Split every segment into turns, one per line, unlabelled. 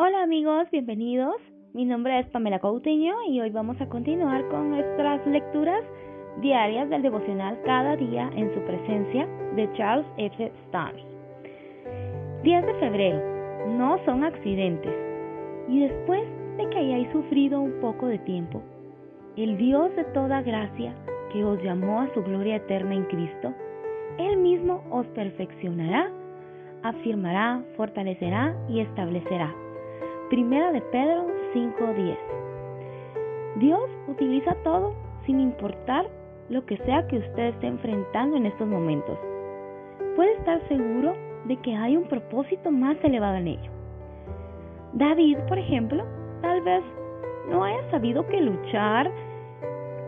Hola amigos, bienvenidos. Mi nombre es Pamela Coutinho y hoy vamos a continuar con nuestras lecturas diarias del devocional Cada día en su presencia de Charles F. Stars. Días de febrero no son accidentes y después de que hayáis sufrido un poco de tiempo, el Dios de toda gracia que os llamó a su gloria eterna en Cristo, Él mismo os perfeccionará, afirmará, fortalecerá y establecerá. Primera de Pedro 5:10. Dios utiliza todo sin importar lo que sea que usted esté enfrentando en estos momentos. Puede estar seguro de que hay un propósito más elevado en ello. David, por ejemplo, tal vez no haya sabido que luchar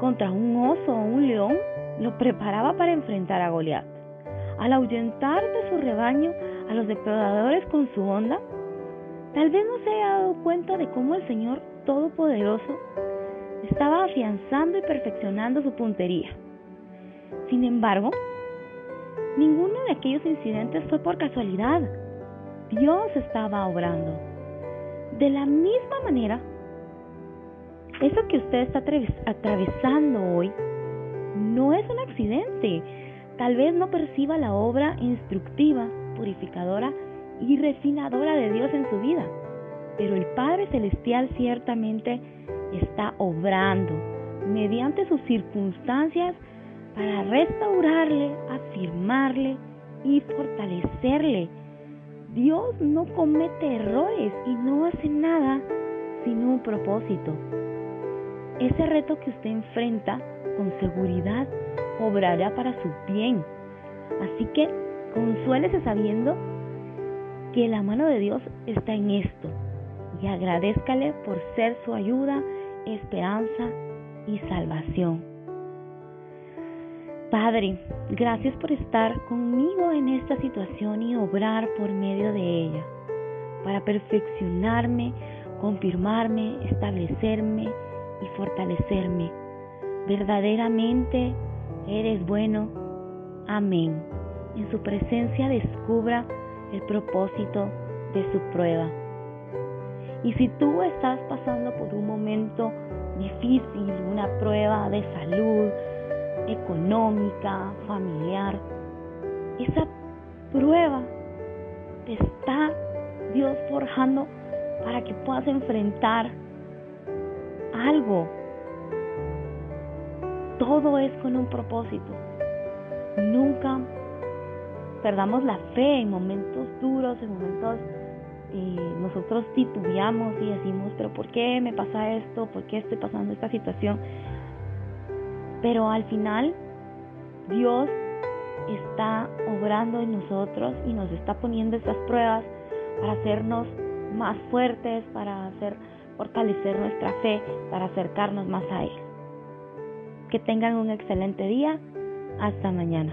contra un oso o un león lo preparaba para enfrentar a Goliat. Al ahuyentar de su rebaño a los depredadores con su onda, Tal vez no se haya dado cuenta de cómo el Señor Todopoderoso estaba afianzando y perfeccionando su puntería. Sin embargo, ninguno de aquellos incidentes fue por casualidad. Dios estaba obrando. De la misma manera, eso que usted está atravesando hoy no es un accidente. Tal vez no perciba la obra instructiva, purificadora y refinadora de Dios en su vida. Pero el Padre Celestial ciertamente está obrando mediante sus circunstancias para restaurarle, afirmarle y fortalecerle. Dios no comete errores y no hace nada sin un propósito. Ese reto que usted enfrenta con seguridad obrará para su bien. Así que consuélese sabiendo que la mano de Dios está en esto y agradezcale por ser su ayuda, esperanza y salvación. Padre, gracias por estar conmigo en esta situación y obrar por medio de ella, para perfeccionarme, confirmarme, establecerme y fortalecerme. Verdaderamente eres bueno. Amén. En su presencia descubra el propósito de su prueba. Y si tú estás pasando por un momento difícil, una prueba de salud, económica, familiar, esa prueba te está Dios forjando para que puedas enfrentar algo. Todo es con un propósito. Nunca perdamos la fe en momentos duros, en momentos eh, nosotros titubeamos y decimos, pero ¿por qué me pasa esto? ¿Por qué estoy pasando esta situación? Pero al final Dios está obrando en nosotros y nos está poniendo estas pruebas para hacernos más fuertes, para hacer fortalecer nuestra fe, para acercarnos más a Él. Que tengan un excelente día. Hasta mañana.